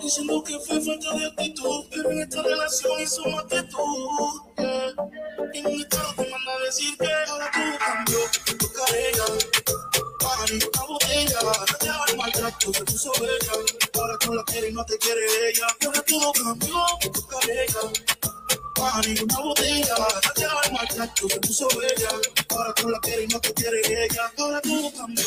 Diciendo que fue falta de actitud, pero en esta relación hizo más que tú. Yeah. En un estado te manda a decir que ahora todo cambió, tu carrera. Mari, una botella, ya el maltrato se puso bella. Ahora tú la quieres y no te quiere ella. Ahora todo cambió, tu carrera. Mari, una botella, ya el maltrato se puso bella. Ahora tú la quieres y no te quiere ella. Ahora todo cambió,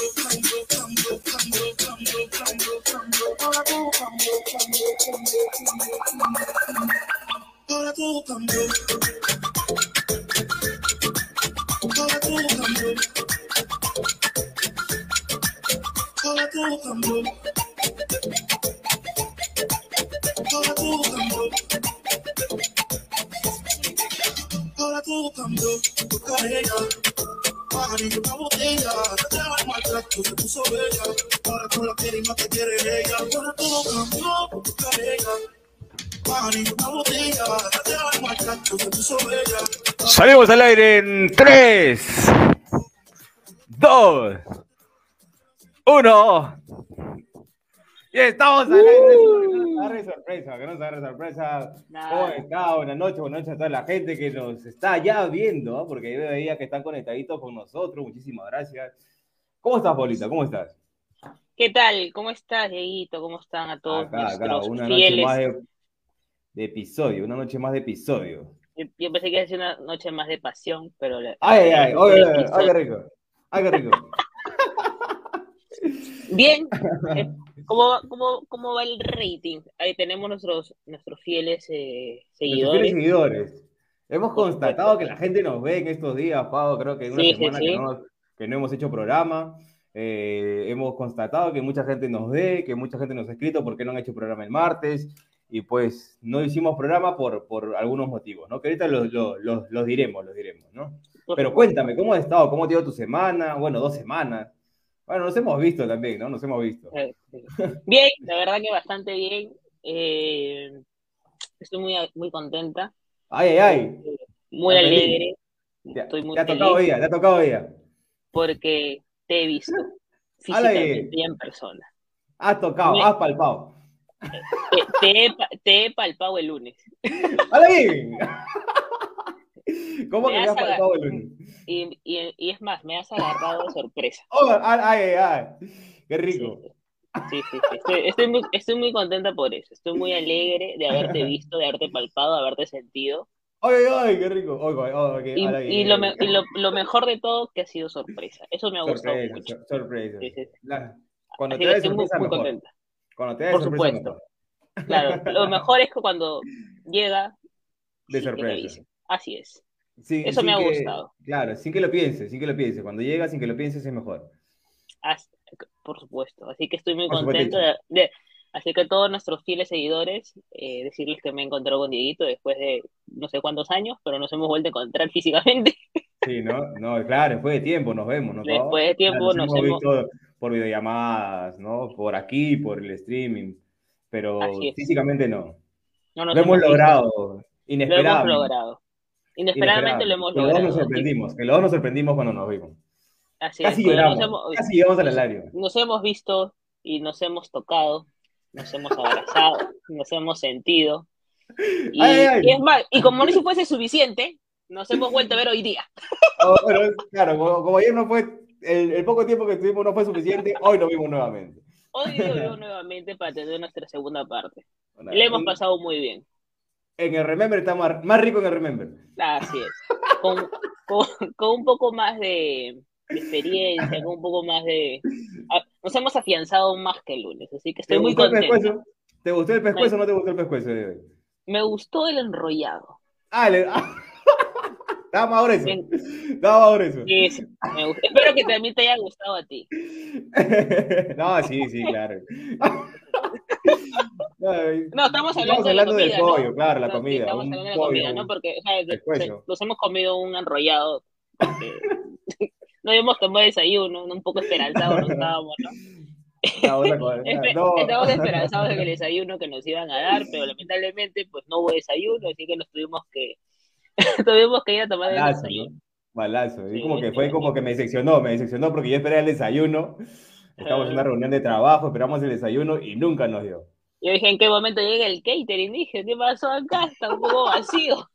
Salimos al aire en 3, 2, 1. Y estamos al aire. Que nos agarre sorpresa, que nos agarre sorpresa. ¿Cómo está? Buenas noches, buenas noches a toda la gente que nos está ya viendo, ¿no? porque yo veía que están conectaditos con nosotros. Muchísimas gracias. ¿Cómo estás, Paulita? ¿Cómo estás? ¿Qué tal? ¿Cómo estás, Dieguito? ¿Cómo están a todos Acá, acá, una noche más de, de episodio, una noche más de episodio. Yo, yo pensé que iba a ser una noche más de pasión, pero... la- Ay, ay, ay, ay, ay, qué rico. Ay, qué rico. Bien, eh, ¿cómo, va- cómo, ¿cómo va el rating? Ahí tenemos nuestros, nuestros fieles eh, Nuestros seguidores. fieles seguidores. Hemos constatado que la gente nos ve en estos días, Pablo. Creo que en una Sí, sí, semana sí. Que, no, que no hemos hecho programa. eh, hemos constatado que mucha gente nos ve, que mucha gente nos ha escrito porque no han hecho programa el martes. Y pues no hicimos programa por, por algunos motivos, ¿no? Que ahorita los, los, los- los diremos, los diremos, ¿no? Pero cuéntame, ¿cómo has estado? ¿Cómo te ha ido tu semana? Bueno, dos semanas. Bueno, nos hemos visto también, ¿no? Nos hemos visto. Eh. Bien, la verdad que bastante bien. Eh, estoy muy, muy contenta, Ay, ay, ay. muy Estás feliz. alegre. Te, Estoy muy te ha tocado ella, te ha tocado ella. porque te he visto físicamente y en persona. Has tocado, Me- has palpado. Te, te he, pa- te he palpado el lunes. ¡Hala! ¿Cómo Me que me has palpado el lunes? Y, y, y es más, me has agarrado de sorpresa. Oh, ay, ay, ay. Qué rico. sí, sí, sí. Estoy, estoy muy, estoy muy contenta por eso. Estoy muy alegre de haberte visto, de haberte palpado, de haberte sentido. Ay, ay, ay, qué rico. Y, lo, me- y lo, lo mejor de todo, que ha sido sorpresa. Eso me ha gustado Sorpresa, mucho. sor- sorpresa. Sí, sí, sí. La- Cuando Así te que estoy muy, sorpresa, muy mejor. contenta. Cuando te da Por supuesto. Claro, lo mejor es que cuando llega, De sorpresa. Así es. Sin- Eso me ha que- gustado. Claro, sin que lo pienses, sin que lo pienses. Cuando llega, sin que lo pienses, es mejor. Por supuesto. Así que estoy muy Por contento de, de- Así que a todos nuestros fieles seguidores, eh, decirles que me he encontrado con Dieguito después de no sé cuántos años, pero nos hemos vuelto a encontrar físicamente. Sí, ¿no? No, claro, después de tiempo nos vemos, ¿no? Después de tiempo Claro, nos hemos hemos... visto por videollamadas, ¿no? Por aquí, por el streaming, pero físicamente no. no nos Lo hemos logrado, Lo hemos inesperadamente. logrado. Inesperadamente lo hemos Que los dos logrado. nos sorprendimos, que los dos nos sorprendimos cuando nos vimos. Así Casi es, nos hemos, casi llegamos al alario. nos hemos visto y nos hemos tocado, nos hemos abrazado, nos hemos sentido. Y, ay, ay. y es más, y como no si fuese suficiente, nos hemos vuelto a ver hoy día. Oh, pero, claro, como, como ayer no fue, el, el poco tiempo que estuvimos no fue suficiente, hoy nos vimos nuevamente. Hoy lo veo nuevamente para tener nuestra segunda parte. Bueno, Le hemos pasado muy bien. En el Remember está más, rico en el Remember. Así es. Con, con, con un poco más de, de experiencia, con un poco más de... Nos hemos afianzado más que el lunes, así que estoy ¿Te muy el pescuezo? ¿Te gustó el pescuezo o no te gustó el pescuezo de hoy? Me gustó el enrollado. Ah, le... ah. Más grueso. Sí, sí, me gustó. Espero que también te haya gustado a ti. No, sí, sí, claro. No, estamos hablando, de la hablando del comida, ¿no? pollo, claro, la No, sí, comida. estamos hablando de la comida, ¿no? Porque o sea, de- nos hemos comido un enrollado. porque no habíamos tomado desayuno, un poco esperanzados nos estábamos, ¿no? Ah, No. Estábamos esperanzados en el desayuno que nos iban a dar, pero lamentablemente pues no hubo desayuno, así que nos tuvimos que tuvimos que ir a tomar el desayuno. ¿no? Balazo. Y como que fue como que me decepcionó, me decepcionó porque yo esperé el desayuno. Estábamos en una reunión de trabajo, esperamos el desayuno y nunca nos dio. Yo dije, ¿en qué momento llega el catering? Dije, ¿qué pasó acá? Está un poco vacío.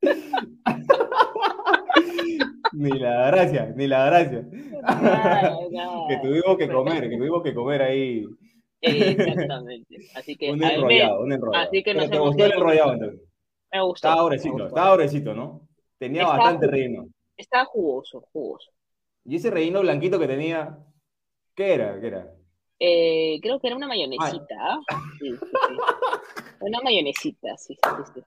ni la gracia, ni la gracia. que tuvimos que comer, que tuvimos que comer ahí. Exactamente. Así que, un enrollado, un enrollado. Así que nos ¿Te gustó el enrollado entonces? Me gustó. Estaba obrecito, estaba obrecito, ¿no? Tenía bastante relleno. Estaba jugoso, jugoso. ¿Y ese relleno blanquito que tenía? ¿Qué era? ¿Qué era? Eh, creo que era una mayonesita. ¿ah? Sí, sí, sí. Una mayonesita, sí, sí, sí.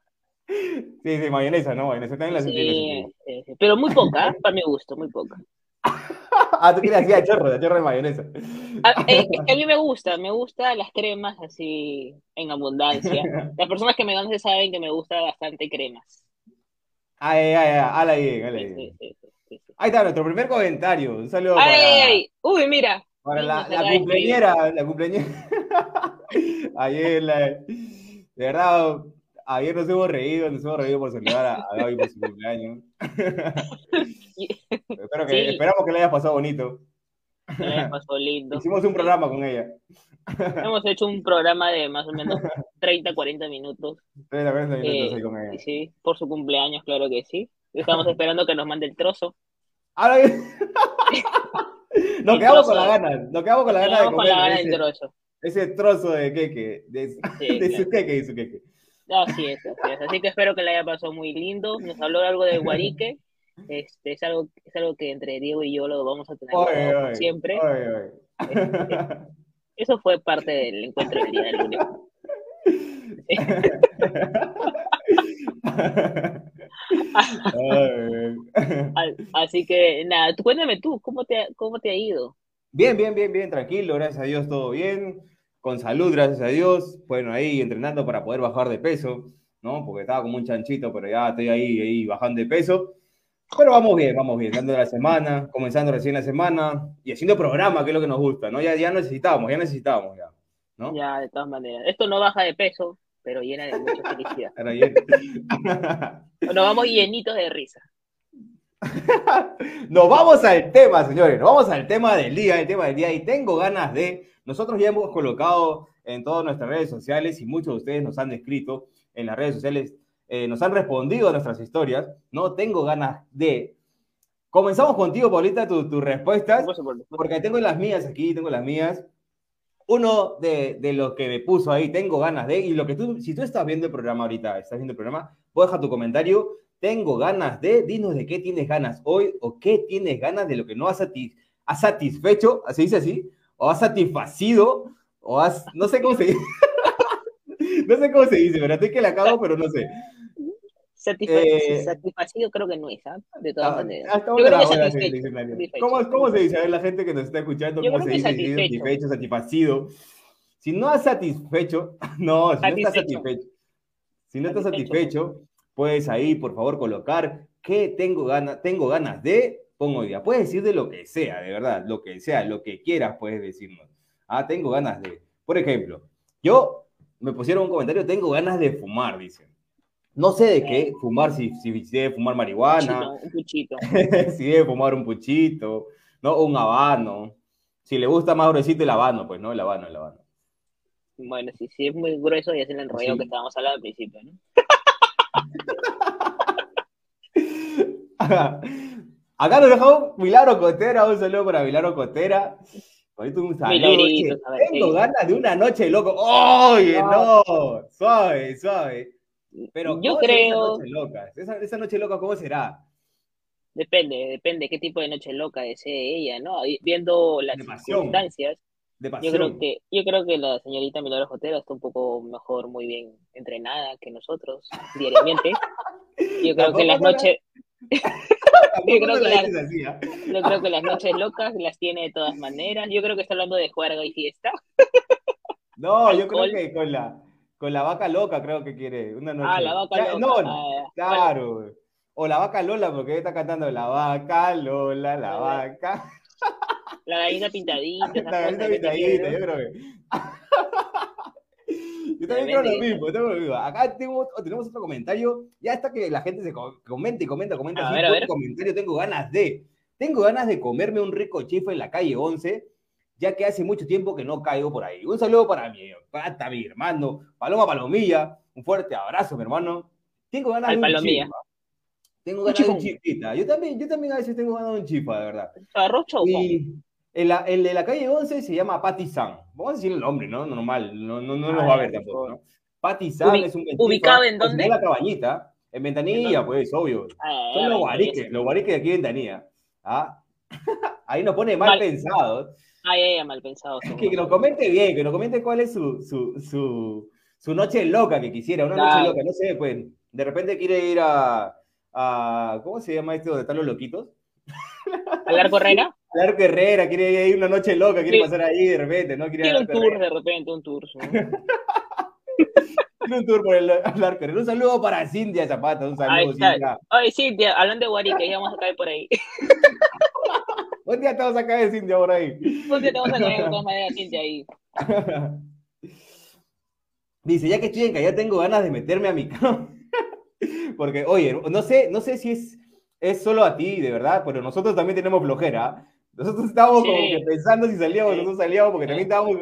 Sí, sí, mayonesa, ¿no? Mayonesa también la sí, sí, Pero muy poca, para mi gusto, muy poca. ah, tú querías decir a chorro, a chorro de mayonesa. A, eh, a, mí me gusta, me gustan las cremas así en abundancia. Las personas que me conocen saben que me gusta bastante cremas. Ay, ay, ay, ala ahí, ala ahí. Ahí está nuestro primer comentario. Un saludo ay, para... Ay, uy, mira. Para la, la cumpleañera, la cumpleañera. Ayer, la... de verdad, ayer nos hemos reído, nos hemos reído por saludar a, a Gaby por su cumpleaños. Espero que, Esperamos que le haya pasado bonito. Le pasado lindo. Hicimos un programa con ella. Hemos hecho un programa de más o menos 30, 40 minutos. 30, 40 minutos eh, ahí con ella. Sí, por su cumpleaños, claro que sí. Estamos esperando que nos mande el trozo. Ahora Nos quedamos con la gana, nos quedamos con la gana de comer. Con la gana ese, del trozo. Ese trozo de queque, de, sí, de su queque y su queque. Así es, así es. Así que espero que le haya pasado muy lindo. Nos habló algo de Guarique. Este, es, algo, es algo que entre Diego y yo lo vamos a tener siempre. Este, eso fue parte del encuentro del día del lunes. Así que nada, tú cuéntame tú, ¿cómo te, ¿cómo te ha ido? Bien, bien, bien, bien, tranquilo, gracias a Dios, todo bien con salud, gracias a Dios. Bueno, ahí entrenando para poder bajar de peso, ¿no? Porque estaba como un chanchito, pero ya estoy ahí, ahí bajando de peso. Pero vamos bien, vamos bien, dando la semana, comenzando recién la semana y haciendo programa, que es lo que nos gusta, ¿no? Ya, ya necesitamos, ya necesitamos, ya, ¿no? Ya, de todas maneras. Esto no baja de peso, pero llena de mucha felicidad. nos vamos llenitos de risa. nos vamos al tema, señores, nos vamos al tema del día, el tema del día, y tengo ganas de nosotros ya hemos colocado en todas nuestras redes sociales y muchos de ustedes nos han escrito en las redes sociales, eh, nos han respondido a nuestras historias. No tengo ganas de. Comenzamos contigo, Paulita, tus tu respuestas, porque tengo las mías aquí, tengo las mías. Uno de, de los que me puso ahí, tengo ganas de, y lo que tú, si tú estás viendo el programa ahorita, estás viendo el programa, puedes dejar tu comentario. Tengo ganas de, dinos de qué tienes ganas hoy o qué tienes ganas de lo que no has, has satisfecho, ¿se dice así? O has satisfacido, o has, no sé cómo se dice, no sé cómo se dice, pero estoy que la acabo, pero no sé. Eh, satisfacido creo que no es, ¿ah? De todas ah, maneras. ¿Cómo, ¿Cómo, se dice? A ver, la gente que nos está escuchando, ¿cómo se dice? Satisfecho. satisfacido. Si no has satisfecho, no, si no estás satisfecho, si no estás satisfecho, puedes ahí, por favor, colocar que tengo ganas, tengo ganas de pongo día. Puedes decir de lo que sea, de verdad, lo que sea, lo que quieras puedes decirnos. Ah, tengo ganas de. Por ejemplo, yo me pusieron un comentario, tengo ganas de fumar, dicen. No sé de qué, fumar, si, si, debe fumar marihuana. Un puchito. si debe fumar un puchito, ¿no? Un habano. Si le gusta más gruesito el habano, pues, ¿no? El habano, el habano. Bueno, si, si es muy grueso, ya es el enrollo que estábamos hablando al principio, ¿no? Acá nos dejó Milaro Cotera, un saludo para Milaro Cotera. Ahorita un saludo. Tengo ganas de una noche loco. ¡Oye, no! Suave, suave. Pero yo creo. Esa noche, loca? Esa, esa noche loca, ¿cómo será? Depende, depende qué tipo de noche loca desee ella, ¿no? Viendo las circunstancias. yo creo que yo creo que la señorita Milagro Jotera está un poco mejor, muy bien entrenada que nosotros diariamente. Yo creo que las noches yo, creo que las, ¿ah? yo creo que las noches locas las tiene de todas maneras. Yo creo que está hablando de juerga y fiesta. No, yo creo que con la, con la vaca loca creo que quiere. Una noche. Ah, la vaca loca. No, ah, claro. O la vaca Lola, porque está cantando la vaca Lola, la vaca. La gallina pintadita. La gallina pintadita, yo creo que. Yo también creo lo mismo, tengo lo mismo. Acá tenemos, tenemos otro comentario. Ya está que la gente se comenta y comenta, comenta. A ver, a ver. comentario tengo ganas de. Tengo ganas de comerme un rico chifo en la calle 11 ya que hace mucho tiempo que no caigo por ahí. Un saludo para mi pata, mi hermano, Paloma Palomilla, un fuerte abrazo, mi hermano. Tengo ganas de un Palomilla. Tengo ganas de un chifita. Yo también, yo también a veces tengo ganas de un chifa, de verdad. y el, el, de la calle 11 se llama Patty San. Vamos a decir el nombre, ¿no? Normal, no, no, no nos va a ver tampoco, ¿no? Patty San es un ¿Ubicado en dónde? En la cabañita. En Ventanilla, pues, obvio. Ah, Son los guariques, los guariques de aquí en Ventanilla. ¿Ah? Ahí nos pone mal, pensados. Ay, ay, mal pensado. Que, que nos comente bien, que nos comente cuál es su, su, su, su noche loca que quisiera, una noche loca, no sé, pues, de repente quiere ir a, a ¿cómo se llama esto de están los loquitos? ¿Al Arco Herrera? Al Arco Herrera, quiere ir una noche loca, quiere pasar ahí de repente, ¿no? Quiere, un tour de repente, un tour. un tour por el, Arco Herrera. Un saludo para Cintia Zapata, un saludo, Cintia. Ay, Cintia, hablando de Guarique, ya vamos a caer por ahí. Un día te vamos a caer Cintia por ahí. Un día te vamos a caer de todas maneras Cintia ahí. Dice, ya que estoy en que ya tengo ganas de meterme a mi cama. Porque, oye, no sé, no sé si es, es solo a ti, de verdad, pero nosotros también tenemos flojera. Nosotros estábamos como que pensando si salíamos o no salíamos, porque también estábamos,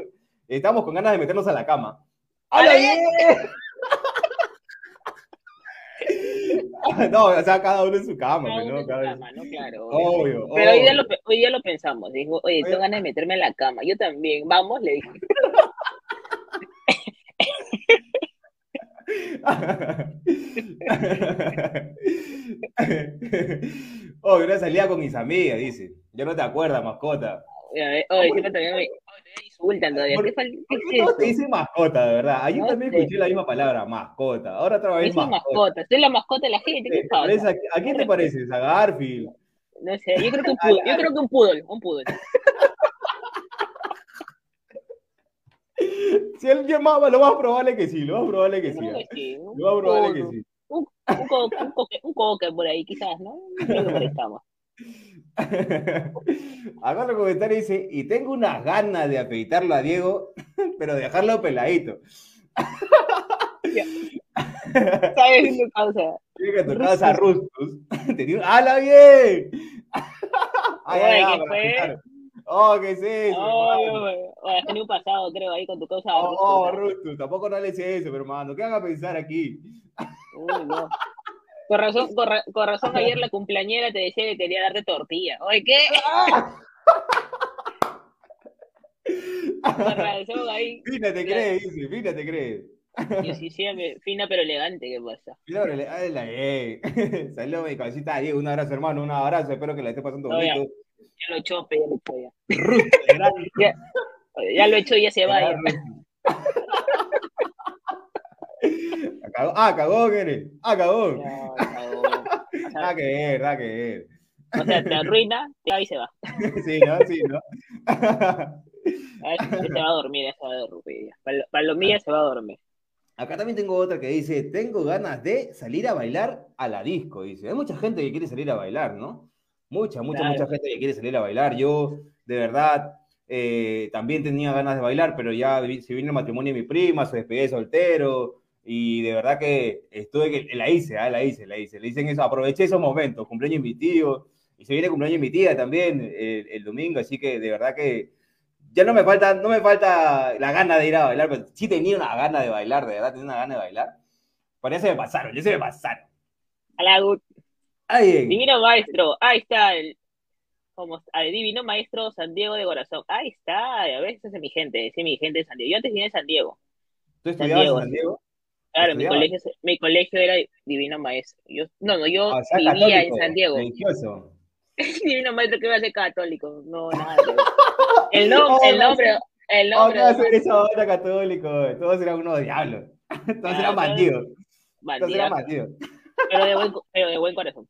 estábamos con ganas de meternos a la cama. ¡Hola, bien! no, o sea, cada uno en su cama, cada ¿no? Cada cama, ¿no? Claro. Obvio, Pero Hoy, día lo, hoy día lo pensamos. Dijo, oye, tengo ganas de meterme en la cama. Yo también. Vamos, le dije. oh, una salida con mis amigas, dice. Yo no te acuerdas, mascota. Oye, siempre también me insultan todavía. ¿Qué, ¿Qué, es te dice mascota, de verdad? Ayer también escuché la misma palabra, mascota. Ahora otra vez mascota. mascota. Soy la mascota de la gente. ¿Qué pasa? ¿A, quién te pareces? ¿A Garfield? No sé, yo creo que un poodle. Yo creo que un poodle. Un poodle. Si él llamaba, lo más probable que sí, lo más probable que sí. Lo más probable que sí. Un, un, coque, un, coque, un coque por ahí, quizás, ¿no? Creo que por ahí estamos. Acá los comentarios dice, y tengo unas ganas de afeitarlo a Diego, pero dejarlo peladito. ¿Sabes qué causa? Tiene que tu causa Rustus. ¡Hala bien! Ay, ay, ¿qué fue? Oh, ¿qué es eso? Oh, has tenido un pasado, creo, ahí con tu causa. Oh, oh Rustus, tampoco no le sé eso, pero hermano, ¿qué van a pensar aquí? Uy, no. Con razón, con, razón ayer la cumpleañera te decía que quería darte tortilla. Oye, ¿qué? Fina te cree, dice, Fina te cree. Yo sí, sí, fina pero elegante, ¿qué pasa? Fina pero elegante. Saludos, mi cabecita Diego, un abrazo, hermano, un abrazo, espero que la esté pasando bonito. Ya, lo chope, ya lo hecho ya. ya, ya lo hecho, ya se va. Ah, cagó, ¿qué Ah, cagó. Nada que ver, nada que ver. O sea, te arruina, te va y se va. sí, ¿no? Sí, ¿no? se va a dormir, se va a dormir. Palomilla se va a dormir. Acá también tengo otra que dice, tengo ganas de salir a bailar a la disco, dice. Hay mucha gente que quiere salir a bailar, ¿no? Mucha, mucha, mucha gente que quiere salir a bailar. Yo, de verdad, eh, también tenía ganas de bailar, pero ya se vino el matrimonio de mi prima, se despedí soltero, y de verdad que estuve que la hice, ah, la hice, la hice, le dicen eso, aproveché esos momentos, cumpleaños de mi tío, y se viene cumpleaños de mi tía también el, domingo, así que de verdad que ya no me falta, no me falta la gana de ir a bailar, pero sí tenía una gana de bailar, de verdad tenía una gana de bailar. Por eso me pasaron, ya se me pasaron. Divino maestro, ahí está el como divino maestro San Diego de corazón. Ahí está, a veces es mi gente, es mi gente de San Diego. Yo antes vine de San Diego. ¿Tú estudiabas en San Diego? Claro, mi colegio, mi colegio era Divino Maestro. Yo, no, no, yo ah, vivía en San Diego. Religioso. Divino Maestro que va a ser católico. No, nada. el, no, el nombre. El nombre. va a ser esa era católico. Todos eran unos diablos. Todos eran bandidos. Todos eran bandidos. Pero de buen, pero de buen corazón.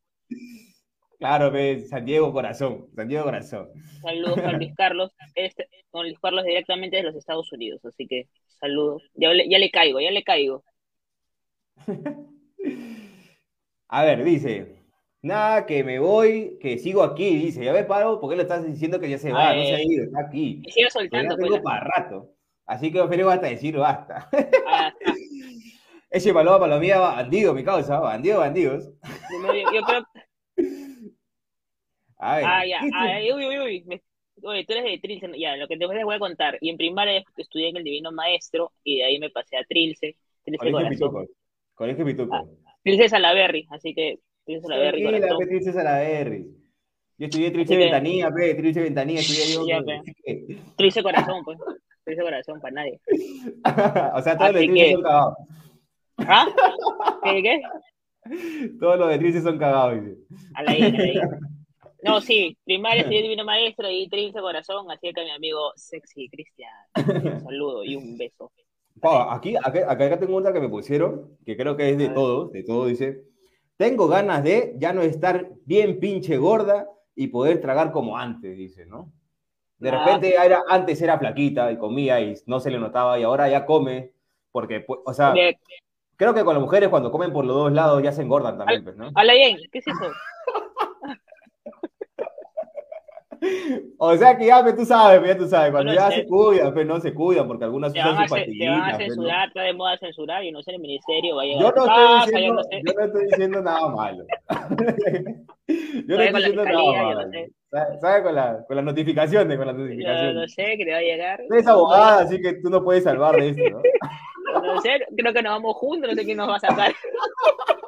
Claro, San Diego Corazón, San Diego Corazón. Saludos a Luis Carlos, este, con Luis Carlos directamente de los Estados Unidos, así que saludos. Ya, ya le caigo, ya le caigo. A ver, dice. Nada, que me voy, que sigo aquí, dice. Ya ve, paro, ¿por qué le estás diciendo que ya se va? no se ha ido, está aquí. sigo soltando. tengo pues, para rato. Así que prefiero hasta decir basta. Ah, Ese paloma palomía bandido, mi causa, bandido, bandidos. Yo, creo. A ver. Ah, ya. uy, uy, uy. oye, tú eres de Trilce, ya, lo que te voy a contar. Y en primaria estudié en el Divino Maestro y de ahí me pasé a Trilce. Trilce Colegio Pituco. Colegio Pituco. Ah, Trilce Salaberry, así que Trilce Salaberry. Sí, la Trilce Salaberry. Yo estudié Trilce Ventanilla, pe, Trilce Ventanilla, estudié yo. Ya, Trilce Corazón, pues. Trilce Corazón, para nadie. o sea, todos los de Trilce son cagados. ¿Ah? ¿Qué, qué? Todos los de Trilce son cagados, dice. A la isla, a la isla. No, sí, primaria estudié Divino Maestro y Trince Corazón, así que mi amigo Sexy Cristian. Un saludo y un beso. aquí, acá, acá tengo otra que me pusieron, que creo que es de todos, de todo, dice, tengo ganas de ya no estar bien pinche gorda y poder tragar como antes, dice, ¿no? De ah. repente era, antes era flaquita y comía y no se le notaba y ahora ya come, porque, pues, o sea, creo que con las mujeres cuando comen por los dos lados ya se engordan también, pues, ¿no? bien, ¿qué es eso? O sea que ya, pues, tú sabes, pues, ya tú sabes, cuando ya se cuidan, pues no se cuidan, porque algunas usan sus. Te van a censurar, está de moda censurar, y no sé, el ministerio va a llegar yo no, estoy diciendo, yo, no yo no estoy diciendo nada malo. yo no estoy diciendo nada malo. ¿Sabes? Con, la, con las notificaciones, con las notificaciones. Yo no sé, que te va a llegar. Tú eres abogada, así que tú no puedes salvar de esto, ¿no? No sé, creo que nos vamos juntos, no sé quién nos va a sacar.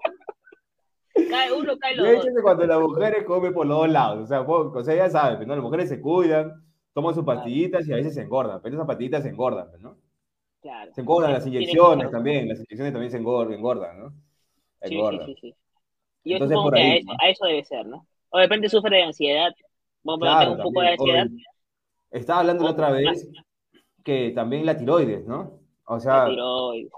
Cae uno, cae los dos. cuando las mujeres comen por los dos lados. O sea, o sea ya sabes, ¿no? Las mujeres se cuidan, toman sus pastillitas y a veces se engordan. Pero esas pastillitas se engordan, ¿no? Claro. Se engordan las inyecciones también. Las inyecciones también se engordan, ¿no? Engordan. Sí, sí, sí, sí. Yo Entonces, supongo que a, eso, debe ser, ¿no? O de repente sufre de ansiedad. Bueno, pero tengo un poco de ansiedad. Estaba hablando la otra vez que también la tiroides, ¿no? O sea,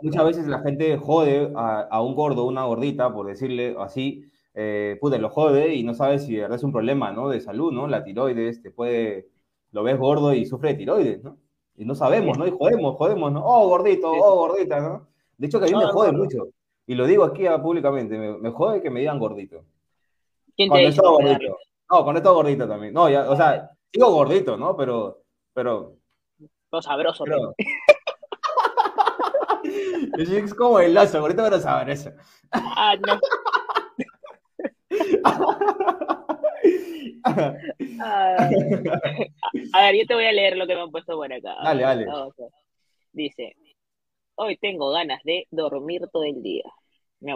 muchas veces la gente jode a, un gordo, una gordita, por decirle así, eh, pude, lo jode y no sabe si es un problema, ¿no? De salud, ¿no? La tiroides, te puede, lo ves gordo y sufre de tiroides, ¿no? Y no sabemos, ¿no? Y jodemos, jodemos, ¿no? Oh, gordito, oh, gordita, ¿no? De hecho, que a mí me jode mucho. Y lo digo aquí públicamente, me, jode que me digan gordito. ¿Quién te dice? gordito. No, con esto gordito también. No, ya, o sea, digo gordito, ¿no? Pero, pero... Lo sabroso, pero... Es como el lazo, ahorita van a saber eso. Ah, no. Ah. a ver, yo te voy a leer lo que me han puesto por acá. Dale, dale. Dice, hoy tengo ganas de dormir todo el día.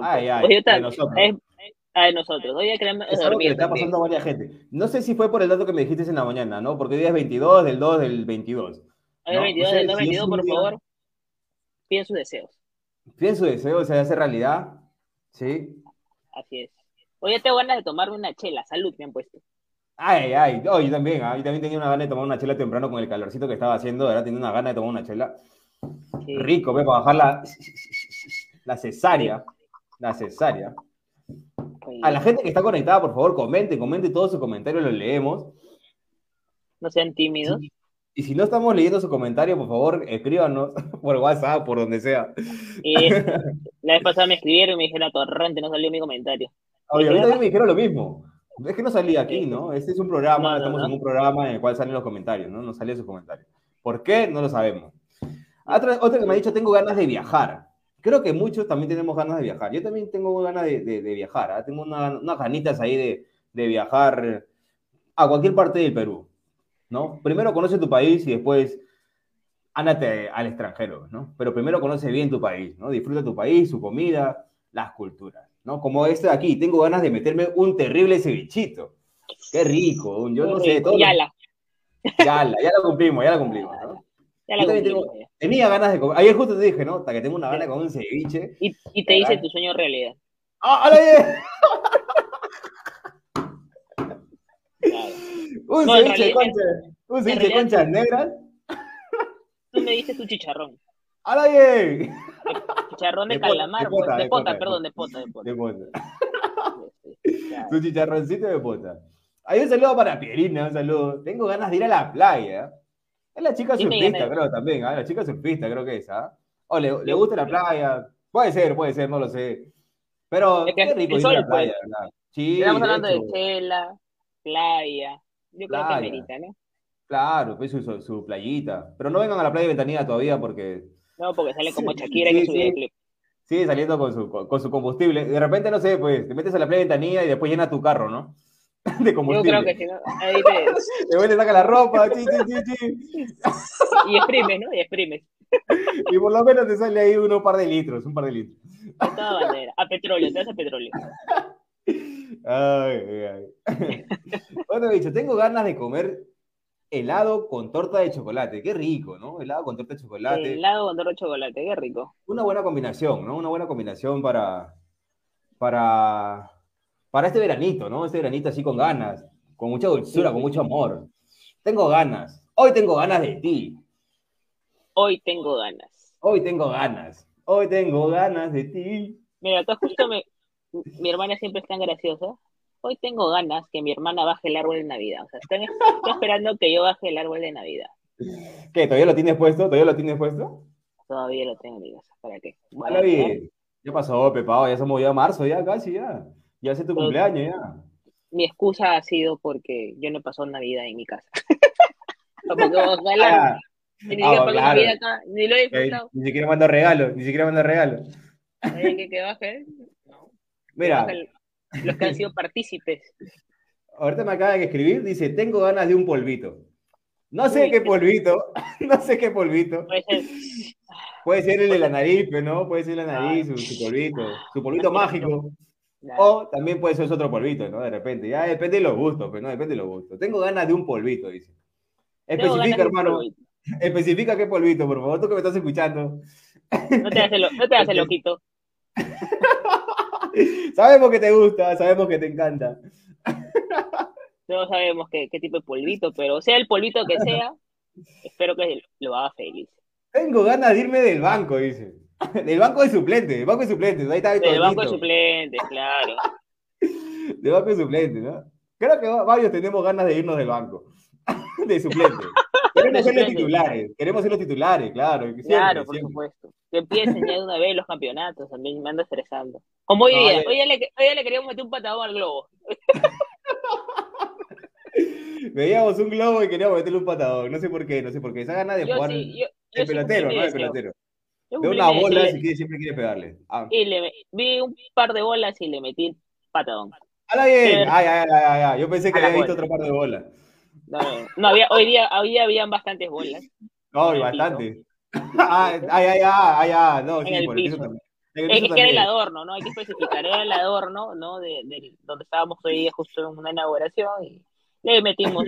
Ay, ay, de nosotros. Es, a nosotros. Hoy queremos es dormir. que está pasando a varias gente. No sé si fue por el dato que me dijiste en la mañana, ¿no? Porque hoy día es 22 del 2 del 22. Hoy es 22 del 2 del 22, por favor. Piden sus deseos. Piden sus deseos, se hace realidad. Sí. Así es. Hoy tengo ganas de tomarme una chela. Salud, me han puesto. Ay, ay, oh, yo también, ¿ah? yo también tenía una gana de tomar una chela temprano con el calorcito que estaba haciendo, ahora tenía una gana de tomar una chela. Rico, ve, para bajar la, la cesárea. La cesárea. A la gente que está conectada, por favor, comente, comente todos sus comentarios, los leemos. No sean tímidos. Y si no estamos leyendo su comentario, por favor, escríbanos por WhatsApp, por donde sea. la vez pasada me escribieron y me dijeron, torrente, no salió mi comentario. Oye, a mí también me dijeron lo mismo. Es que no salía aquí, ¿no? Este es un programa, estamos en un programa en el cual salen los comentarios, ¿no? No salía su comentario. ¿Por qué? No lo sabemos. Otra, otra que me ha dicho, tengo ganas de viajar. Creo que muchos también tenemos ganas de viajar. Yo también tengo ganas de, de, viajar. ¿ah? Tengo unas ganitas ahí de, de viajar a cualquier parte del Perú. ¿No? Primero conoce tu país y después ándate al extranjero, ¿no? Pero primero conoce bien tu país, ¿no? Disfruta tu país, su comida, las culturas, ¿no? Como este de aquí, tengo ganas de meterme un terrible cevichito. Qué rico, yo no sé, todo. Yala. Yala, ya lo cumplimos, ya lo cumplimos, ¿no? Ya lo cumplimos. tenía ganas de comer. Ayer justo te dije, ¿no? Hasta que tengo una gana comer un ceviche. Y, y te dice tu sueño realidad. ¡Ah, Un no, ceviche de concha, un ceviche de conchas negras. Tú me dices tu chicharrón. ¡Hala bien! Chicharrón de, calamar, de, pues, pota, de, pota, perdón, de pota, de pota. De pota. Tu chicharroncito de pota. Hay un saludo para Pierina, un saludo. Tengo ganas de ir a la playa. Es la chica surfista, creo, también. ¿ah? La chica surfista, creo que es. ¿ah? O le, le gusta la playa. Puede ser, puede ser, no lo sé. Pero es qué rico ir a la playa, ¿verdad? Sí, Estamos hablando de chela, playa. Yo creo que merita, ¿no? Claro, pues su, su, playita. Pero no vengan a la playa de Ventanilla todavía porque. No, porque sale como Shakira sí, que su sí. clip. Sí, saliendo con su, con su combustible. De repente, no sé, pues te metes a la playa de Ventanilla y después llena tu carro, ¿no? de combustible. Yo creo que si no, ahí te... Después saca la ropa, chi, chi, chi, Y exprimes, ¿no? Y exprimes. Y por lo menos te sale ahí uno par de litros, un par de litros. A toda bandera, a petróleo, te das a petróleo. Ay, ay. Bueno, dicho, tengo ganas de comer helado con torta de chocolate. Qué rico, ¿no? Helado con torta de chocolate. Helado con torta de chocolate, qué rico. Una buena combinación, ¿no? Una buena combinación para, para, para este veranito, ¿no? Este veranito así con ganas, con mucha dulzura, con mucho amor. Tengo ganas. Hoy tengo ganas de ti. Hoy tengo ganas. Hoy tengo ganas. Hoy tengo ganas de ti. Mira, acá justo me, mi hermana siempre es tan graciosa. Hoy tengo ganas que mi hermana baje el árbol de Navidad. O sea, están, esperando que yo baje el árbol de Navidad. ¿Qué? ¿Todavía lo tienes puesto? ¿Todavía lo tienes puesto? Todavía lo tengo, amigas. ¿Para qué? Bueno, bien. Ya pasó, Pepao, ya somos ya marzo, ya casi, ya. Ya hace tu cumpleaños, ya. Mi excusa ha sido porque yo no he pasado Navidad en mi casa. porque ojalá. Ni, ah, claro. acá, ni lo he disfrutado. ni siquiera mando regalos, ni siquiera mando regalos. que, que baje. Mira. los que han sido partícipes. Ahorita me acaba de escribir, dice, tengo ganas de un polvito. No sé qué polvito, no sé qué polvito. Puede ser. Puede ser el de la nariz, pero no, puede ser la nariz, su, polvito, su polvito mágico. O también puede ser otro polvito, ¿no? De repente, ya depende de los gustos, pero no depende de los gustos. Tengo ganas de un polvito, dice. Especifica, hermano. Especifica qué polvito, por favor, tú que me estás escuchando. No te haces, lo, no te loquito. sabemos que te gusta, sabemos que te encanta. No sabemos qué, tipo de polvito, pero sea el polvito que sea, espero que lo haga feliz. Tengo ganas de irme del banco, dice. Del banco de suplentes, del banco de suplentes. Ahí está Del banco de suplentes, claro. Del banco de suplentes, ¿no? Creo que varios tenemos ganas de irnos del banco. De suplentes. Queremos ser los titulares, queremos ser los titulares, claro. claro, por supuesto. Que empiecen ya de una vez los campeonatos, también me ando estresando. Como hoy día, hoy, día le, hoy le queríamos meter un patadón al globo. Veíamos un globo y queríamos meterle un patadón, no sé por qué, no sé por qué. Esa gana de jugar el pelotero, ¿no? El pelotero. De una bola si siempre quiere pegarle. Ah. Y le vi un par de bolas y le metí patadón. ¡Hala bien! Ay, ay, ay, ay, Yo pensé que había visto otro par de bolas. No, no, había, hoy día, hoy habían bastantes bolas. No, bastantes. Ah, ay, ay, ay, ay, no, sí, por eso también. Es que era el adorno, ¿no? Hay que especificar, era el adorno, ¿no? De, de, donde estábamos hoy día justo en una inauguración y le metimos,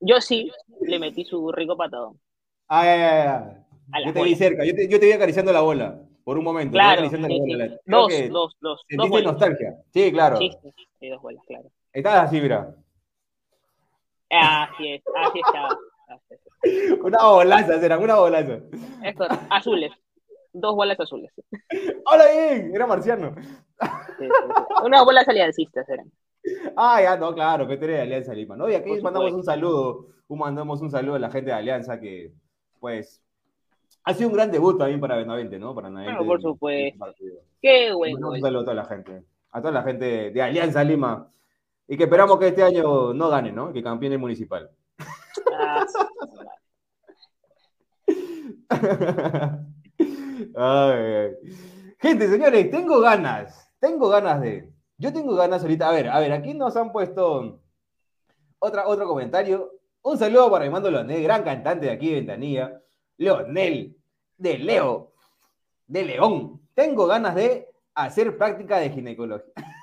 yo sí, le metí su rico patadón. Ay, ay, ay. Yo te vi cerca, yo te, yo te vi acariciando la bola, por un momento. Claro, sí, Dos, dos, dos, dos. nostalgia. Sí, claro. Sí, sí, dos bolas, claro. Estás así, mira. Así es, así está. Una bolaza, será una bolaza. Esto, azules. Dos bolas azules. ¡Hola bien! Era marciano. Unas bolas aliancistas eran. Ah, ya, no, claro, que de Alianza Lima, ¿no? Y aquí mandamos un saludo, un, mandamos un saludo a la gente de Alianza que, pues, ha sido un gran debut también para Benavente, ¿no? Para Benavente. por supuesto. Qué bueno. Un saludo a toda la gente, a toda la gente de Alianza Lima. Y que esperamos que este año no gane, ¿no? Que campeone el municipal. Ah, Gente, señores, tengo ganas, tengo ganas de. Yo tengo ganas ahorita. A ver, a ver, aquí nos han puesto otra, otro comentario. Un saludo para Armando Leonel, gran cantante de aquí de Ventanilla. Leonel, de Leo, de León. Tengo ganas de hacer práctica de ginecología.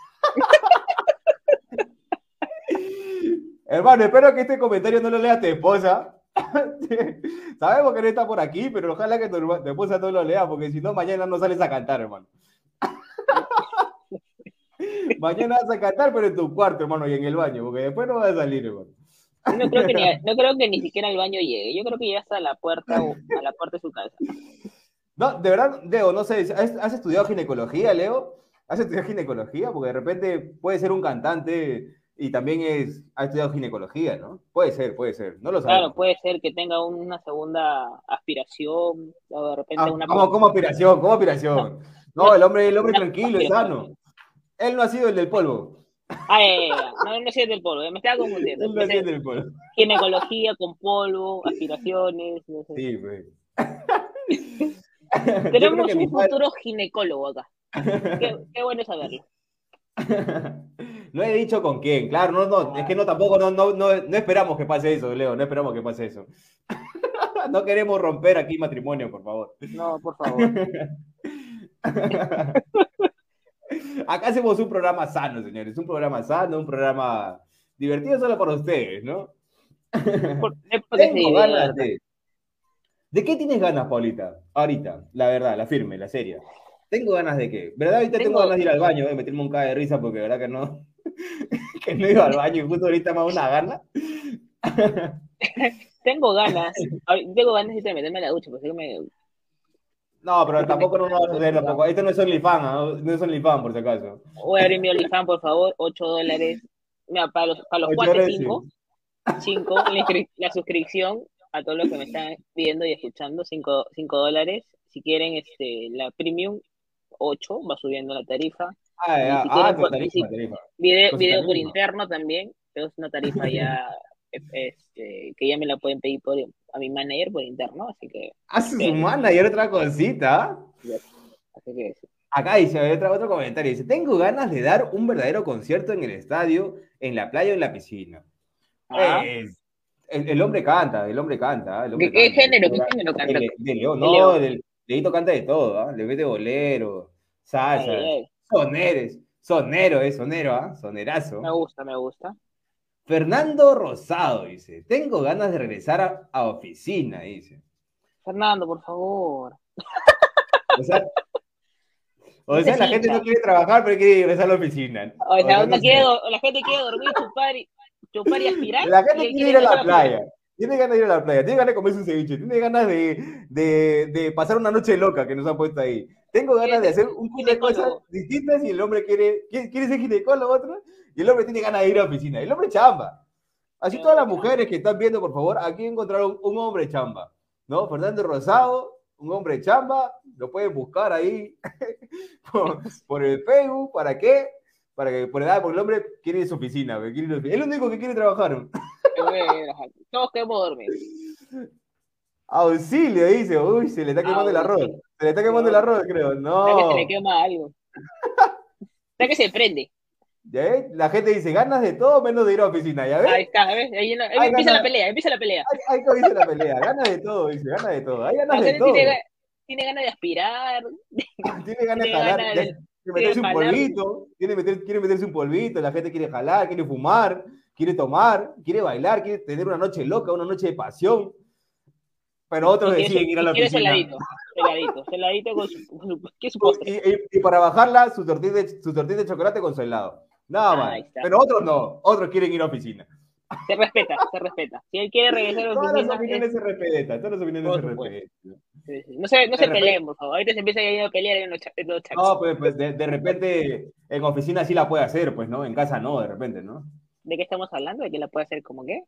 Hermano, espero que este comentario no lo lea tu esposa. Sabemos que no está por aquí, pero ojalá que tu, esposa no lo lea, porque si no, mañana no sales a cantar, hermano. mañana vas a cantar, pero en tu cuarto, hermano, y en el baño, porque después no vas a salir, hermano. No creo, que ni, no creo que ni siquiera al baño llegue. Yo creo que ya hasta a la puerta o a la puerta de su casa. No, de verdad, Leo, no sé, ¿has, estudiado ginecología, Leo? ¿Has estudiado ginecología? Porque de repente puede ser un cantante y también es, ha estudiado ginecología, ¿no? Puede ser, puede ser, no lo sabemos. Claro, puede ser que tenga una segunda aspiración, o de repente ah, una... ¿cómo, ¿Cómo aspiración? ¿Cómo aspiración? No, el hombre, el hombre tranquilo, es sano. Él no ha sido el del polvo. Ah, no, no sido el del polvo, me estaba confundiendo. Él no sido el del polvo. Ginecología con polvo, aspiraciones, no sé. Sí, pues. Tenemos un futuro ginecólogo acá. Qué, qué bueno saberlo. No he dicho con quién, claro, no, no, es que no tampoco, no, no, no, no esperamos que pase eso, Leo, no esperamos que pase eso. no queremos romper aquí matrimonio, por favor. No, por favor. Acá hacemos un programa sano, señores, un programa sano, un programa divertido solo para ustedes, ¿no? Tengo ganas de... ¿De qué tienes ganas, Paulita? Ahorita, la verdad, la firme, la seria. Tengo ganas de qué. ¿Verdad? Ahorita tengo, ganas de ir al baño, de meterme un cae de risa porque verdad que no, que no iba al baño y justo ahorita me da una gana. tengo ganas, tengo ganas de meterme a la ducha, porque me... No, pero tampoco no vas a hacer tampoco. Esto no es OnlyFans, ¿no? no es OnlyFans por si acaso. Voy a abrir mi OnlyFans, por favor, 8 dólares. Mira, para los, para los 4, 5, 5, la suscripción a todos los que me están viendo y escuchando, 5 dólares. Si quieren este, la premium, 8, va subiendo la tarifa. Ah, ya, ah, tarifa, tarifa. Video, video por interno también, pero es una tarifa ya este, que ya me la pueden pedir por, a mi manager por interno, así que... Ah, su manager, otra cosita. Así que Acá dice, otro, otro comentario, dice, tengo ganas de dar un verdadero concierto en el estadio, en la playa o en la piscina. Ah. el, hombre canta, el hombre canta. ¿Qué, género? ¿Qué género canta? de León, no, del Leito canta de todo, ¿ah? Le de bolero, salsa, soneres, sonero, es sonero, ¿ah? Sonerazo. Me gusta, me gusta. Fernando Rosado dice, tengo ganas de regresar a, oficina, dice. Fernando, por favor. O sea, o sea, la gente no quiere trabajar, pero quiere regresar a la oficina. O sea, la gente quiere dormir, chupar y, chupar y aspirar. La gente quiere ir a la playa. Tiene ganas de ir a la playa, tiene ganas de comerse un ceviche, tiene ganas de, de, de, pasar una noche loca que nos han puesto ahí. Tengo ganas de hacer un de cosas distintas y el hombre quiere, quiere, ser ginecólogo, otro, y el hombre tiene ganas de ir a la oficina. El hombre chamba. Así todas las mujeres que están viendo, por favor, aquí encontraron un hombre chamba, ¿no? Fernando Rosado, un hombre chamba, lo pueden buscar ahí por, el Facebook, ¿para qué? Para que, por edad, porque el hombre quiere ir a su oficina, quiere es el único que quiere trabajar. Todos queremos dormir. Auxilio, dice. Uy, se le está quemando el arroz. Se le está quemando el arroz, creo. No. Que se le quema algo. Está que se prende. ¿Ya ves? La gente dice, ganas de todo menos de ir a la oficina, ¿ya ves? Ahí está, ¿ves? Ahí, empieza la pelea, empieza la pelea. Ahí, ahí dice la pelea, ganas de todo, dice, ganas de todo. Ganas de todo. Tiene, tiene, ganas de aspirar. tiene ganas de jalar. Quiere meterse un polvito, quiere, meter, quiere meterse un polvito, la gente quiere jalar, quiere fumar quiere tomar, quiere bailar, quiere tener una noche loca, una noche de pasión. Pero otros deciden ir a la oficina. Celadito, celadito, celadito con su, con su, postre? Y, y, para bajarla, su tortilla, de, su tortilla de chocolate con su helado. Nada más. Pero otros no, otros quieren ir a la oficina. Se respeta, se respeta. Si él quiere regresar a oficina. Todas las opiniones se respetan, todas las opiniones se respetan. No se, no se, peleen, por favor. Ahorita se empieza a ir a pelear en los, chats. No, pues, pues de, de, repente en oficina sí la puede hacer, pues, ¿no? En casa no, de repente, ¿no? ¿De qué estamos hablando? ¿De que la puede hacer como qué?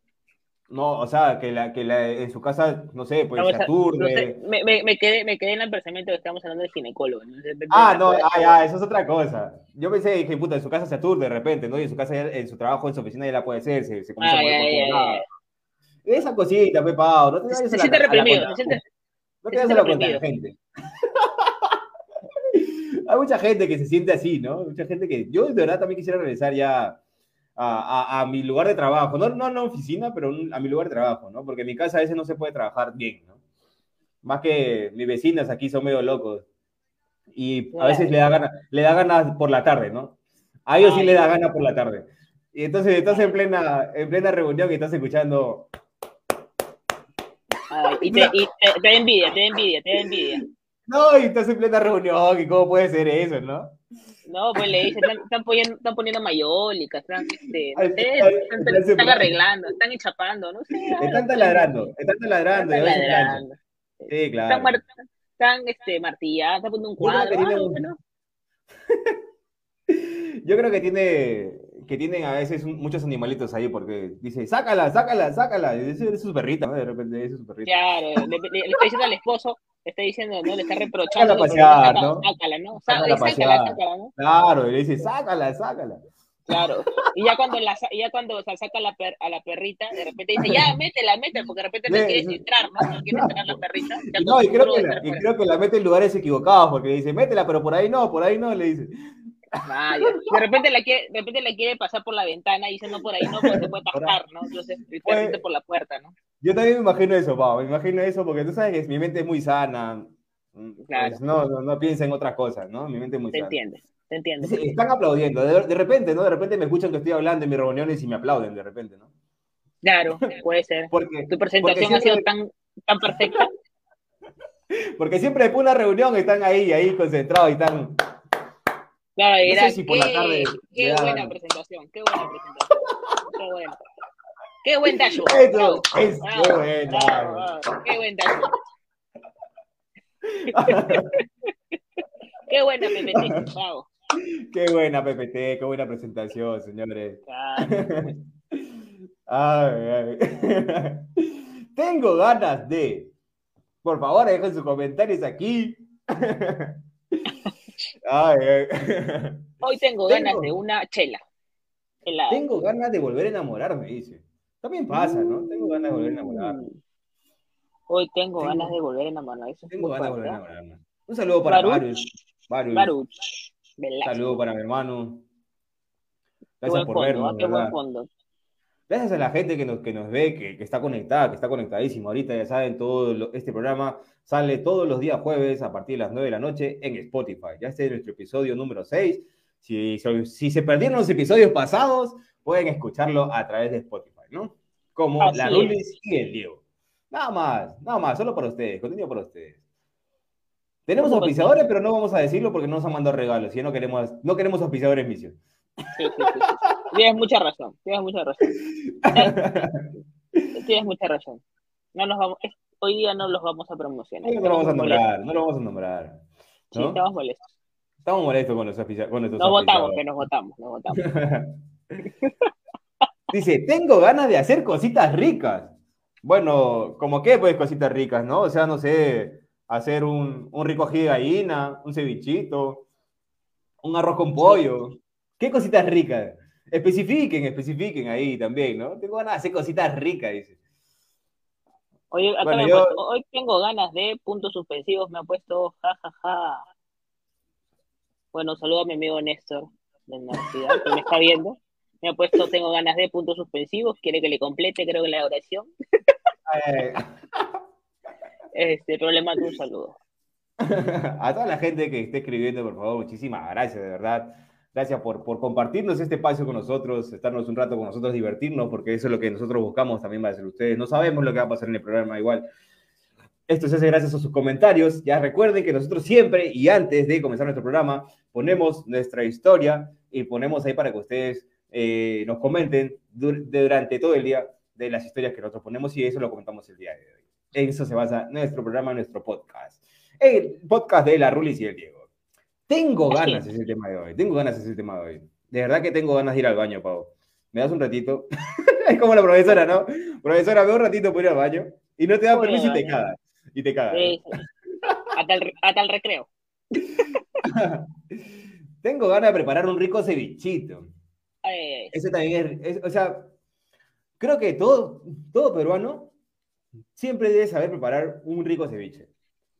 No, o sea, que, la, que la, en su casa, no sé, pues se aturde. me, me, me, quedé, me quedé en el pensamiento que estamos hablando de ginecólogo. ah, no, ah, ya, eso es otra cosa. Yo pensé, dije, puta, en su casa se aturde de repente, ¿no? Y en su casa, en su trabajo, en su oficina ya la puede hacer, se, se comienza ah, a poner Esa cosita, Pepe Pau, no te vayas se siente reprimido, se No te vayas a la la gente. Hay mucha gente que se siente así, ¿no? Mucha gente que... Yo de verdad también quisiera regresar ya a, a, mi lugar de trabajo, no, no a una oficina, pero a mi lugar de trabajo, ¿no? Porque en mi casa a veces no se puede trabajar bien, ¿no? Más que mis vecinas aquí son medio locos y a veces le da ganas, le da ganas por la tarde, ¿no? A ellos sí le da ganas por la tarde. Y entonces estás en plena, en plena reunión y estás escuchando. y, te, y te, te, envidia, te envidia, te envidia. No, y estás en plena reunión, ¿y cómo puede ser eso, no? No, pues le dicen, están, poniendo, están poniendo mayólicas, están, este, están, arreglando, están enchapando, no sé. Están taladrando, están taladrando. Están taladrando. Sí, claro. Están, están este, martillando, están poniendo un cuadro. Yo creo que tiene, que tienen a veces muchos animalitos ahí porque dice, sácala, sácala, sácala. Es, es su perrita, ¿no? De repente es su perrita. Claro, le, le, está diciendo al esposo, está diciendo, ¿no? Le está reprochando. Sácala pasear, ¿no? Sácala, ¿no? Sácala, sácala, sácala, ¿no? Claro, y le dice, sácala, sácala. Claro. Y ya cuando la, ya cuando saca la per, a la perrita, de repente dice, ya, métela, métela, porque de repente no quieres entrar, ¿no? No quieres entrar la perrita. No, y creo, que la, y creo que la mete en lugares equivocados, porque le dice, métela, pero por ahí no, por ahí no, le dice. De repente la quiere, de repente la quiere pasar por la ventana y dice no por ahí no, porque se puede tascar, ¿no? Entonces, literalmente por la puerta, ¿no? Yo también me imagino eso, Pau, me imagino eso porque tú sabes que mi mente es muy sana. Mm, claro. Pues no, no, no, piensa en otras cosas, ¿no? Mi mente es muy sana. Te entiendes, te entiendes. Están aplaudiendo, de, de, repente, ¿no? De repente me escuchan que estoy hablando en mis reuniones y me aplauden de repente, ¿no? Claro, puede ser. Porque, tu presentación ha sido tan, tan perfecta. Porque siempre después de una reunión están ahí, ahí concentrados y están. Claro, era, no sé si por qué, la tarde qué buena presentación, qué buena presentación. Qué buena. Qué buen tallo. Eso, es, qué buena. qué buen tallo. qué buena PPT, bravo. Qué buena PPT, qué buena presentación, señores. Claro. Ay, ay. Tengo ganas de por favor, dejen sus comentarios aquí. Hoy tengo, ganas de una chela. Tengo ganas de volver a enamorarme, dice. También pasa, ¿no? Tengo ganas de volver a enamorarme. Mm. Hoy tengo, ganas de volver a enamorarme. tengo ganas de volver a enamorarme. Un saludo para Baruch. Baruch. Un saludo para mi hermano. Gracias por vernos. Qué buen fondo. Gracias a la gente que nos, que nos ve, que, está conectada, que está conectadísima. Ahorita ya saben, todo este programa sale todos los días jueves a partir de las 9 de la noche en Spotify. Ya este es nuestro episodio número 6. Si, si se perdieron los episodios pasados, pueden escucharlo a través de Spotify, ¿no? Como la Lulis y el Diego. Nada más, nada más, solo para ustedes, contenido para ustedes. Tenemos auspiciadores, pero no vamos a decirlo porque no nos han mandado regalos y no queremos, no queremos auspiciadores misión. Sí, sí, sí. Tienes mucha razón, tienes mucha razón. tienes mucha razón. No nos vamos, hoy día no los vamos a promocionar. No, lo vamos a nombrar, no lo vamos a nombrar. Sí, estamos molestos. Estamos molestos con los oficiales. Nos votamos, que nos votamos, nos votamos. Dice, tengo ganas de hacer cositas ricas. Bueno, ¿como qué, pues, cositas ricas, no? O sea, no sé, hacer un, un rico ají de gallina, un cevichito, un arroz con pollo. ¿Qué cositas ricas? Especifiquen, especifiquen ahí también, ¿no? Tengo ganas de hacer cositas ricas, dice. Oye, hoy tengo ganas de puntos suspensivos, me ha puesto jajaja. Ja, ja. Bueno, saludo a mi amigo Néstor de la universidad, que me está viendo. Me ha puesto, tengo ganas de puntos suspensivos, quiere que le complete, creo que la oración. este problema, un saludo. A toda la gente que esté escribiendo, por favor, muchísimas gracias, de verdad. Gracias por, por compartirnos este espacio con nosotros, estarnos un rato con nosotros, divertirnos, porque eso es lo que nosotros buscamos también va a ser ustedes. No sabemos lo que va a pasar en el programa igual. Esto se hace gracias a sus comentarios. Ya recuerden que nosotros siempre y antes de comenzar nuestro programa ponemos nuestra historia y ponemos ahí para que ustedes eh, nos comenten durante todo el día de las historias que nosotros ponemos y eso lo comentamos el día de hoy. En eso se basa nuestro programa, nuestro podcast. El podcast de la Rulis y el Diego. Tengo ganas de ese tema de hoy. Tengo ganas de ese tema de hoy. De verdad que tengo ganas de ir al baño, Pau. ¿Me das un ratito? es como la profesora, ¿no? Profesora, ve un ratito por ir al baño y no te da permiso y te cagas. Y te cagas. Hasta, el, recreo. tengo ganas de preparar un rico cevichito. Eso también es, o sea, creo que todo, todo peruano siempre debe saber preparar un rico ceviche.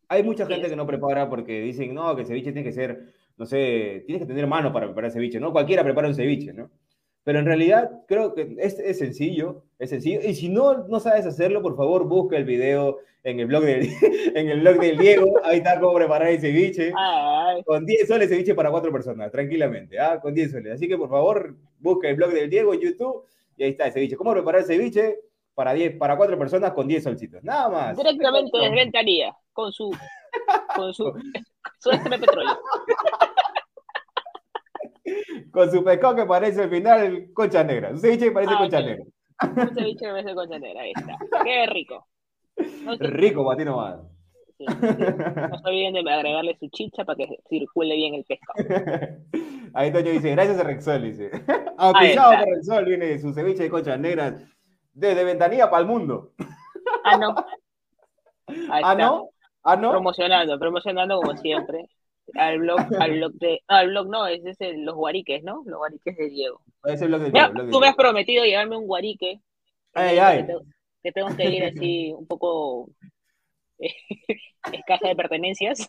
Hay mucha gente que no prepara porque dicen, no, que el ceviche tiene que ser, no sé, tienes que tener mano para preparar ceviche, ¿no? Cualquiera prepara un ceviche, ¿no? Pero en realidad creo que es, es, sencillo, es sencillo. Y si no, no sabes hacerlo, por favor, busca el video en el blog del, en el blog del Diego. Ahí está cómo preparar el ceviche. Con 10 soles ceviche para cuatro personas, tranquilamente. ¿ah? Con 10 soles. Así que, por favor, busca el blog del Diego en YouTube y ahí está el ceviche. ¿Cómo preparar el ceviche? Para, 10, para cuatro personas con 10 solcitos. Nada más. Directamente desde Ventaría con su, con su, su extra petróleo. Con su pescado que parece al final concha negra. Un ceviche que parece ah, concha negra. Un ceviche que parece concha negra, ahí está. Qué rico. rico, para ti nomás. Sí, No se olviden de agregarle su chicha para que circule bien el pescado. Ahí Toño dice, gracias a Rexol, dice. Auspiciado por Rexol viene su ceviche de conchas negras desde Ventanilla para el mundo. Ah, no. ah, no. Ah, no. Promocionando, promocionando como siempre. Al blog, al blog de. No, al blog no, es ese, los guariques, ¿no? Los guariques de Diego. Es el blog de Diego. tú me has prometido llevarme un guarique. Ay, ay. Que, tengo que ir así un poco escasa de pertenencias.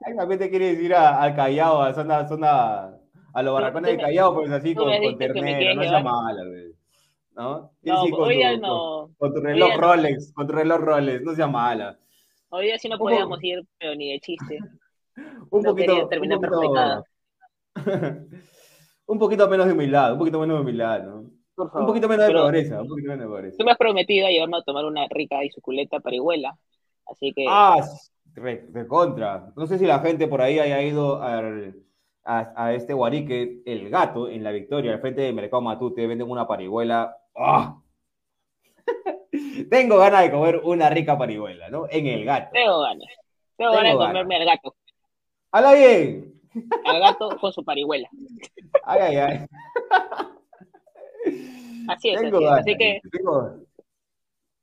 Ay, la gente quiere ir al Callao, a zona, zona, a los barracones de Callao, pues así con, con ternero, no sea mala, ¿no? No, con hoy tu, no. Con, tu reloj Rolex, con tu reloj Rolex, no sea mala. Hoy día sí no podíamos ir, pero ni de chiste. un poquito, un poquito, un poquito menos de humildad, un poquito menos de humildad, ¿no? Un poquito menos de pobreza, un poquito menos de pobreza. Tú me has prometido llevarme a tomar una rica y suculenta parihuela, así que... Ah, de contra. No sé si la gente por ahí haya ido a, a, este guarique, el gato, en la Victoria, al frente de Mercado Matute, venden una parihuela. ¡Ah! Tengo ganas de comer una rica parihuela, ¿no? En el gato. Tengo ganas. Tengo, ganas de comerme al gato. ¡Hala bien! Al gato con su parihuela. Ay, ay, ay. Así es, así, que.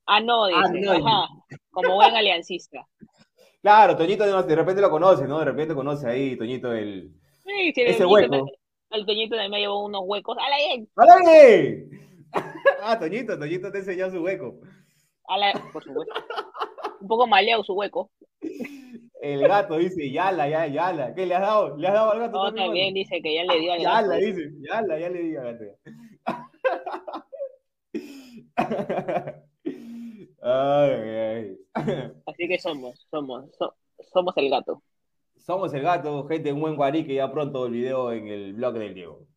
Ah, no, dice. Ah, Ajá. Como buen aliancista. Claro, Toñito de repente lo conoce, ¿no? De repente conoce ahí, Toñito, el. Sí, sí, ese hueco. el Toñito de me llevó unos huecos. ¡Hala bien! ¡Hala bien! Ah, Toñito, Toñito te enseñó su hueco. ¡Hala! Por supuesto. Un poco maleado su hueco. El gato dice, yala, ya, yala. ¿Qué le has dado? ¿Le has dado al gato? No, también, dice que ya le dio al gato. Yala, dice, yala, ya le di al gato. ay, ay. Así que somos, somos, somos el gato. Somos el gato, gente, un buen guarí que ya pronto el video en el blog del Diego.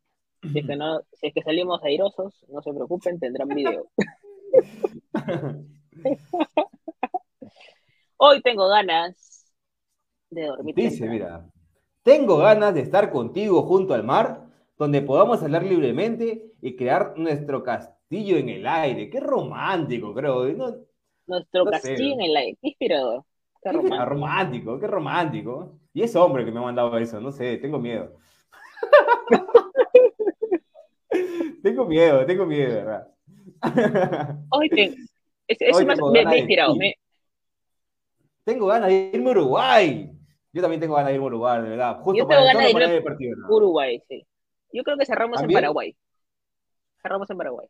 Si es que, no, si es que salimos airosos, no se preocupen, tendrán video. Hoy tengo ganas de dormir. Dice, mira, tengo ganas de estar contigo junto al mar, donde podamos hablar libremente y crear nuestro castillo en el aire. Qué romántico, creo. nuestro castillo en el aire, qué inspirador. Qué romántico. qué romántico. Y es hombre que me ha mandado eso, no sé, tengo miedo. tengo miedo, tengo miedo, ¿verdad? Hoy te... Eso me, ha inspirado. Tengo ganas de irme a Uruguay. Yo también tengo ganas de ir a Uruguay, de verdad. Justo Yo tengo ganas de ir a Uruguay, sí. Yo creo que cerramos en Paraguay. Cerramos en Paraguay.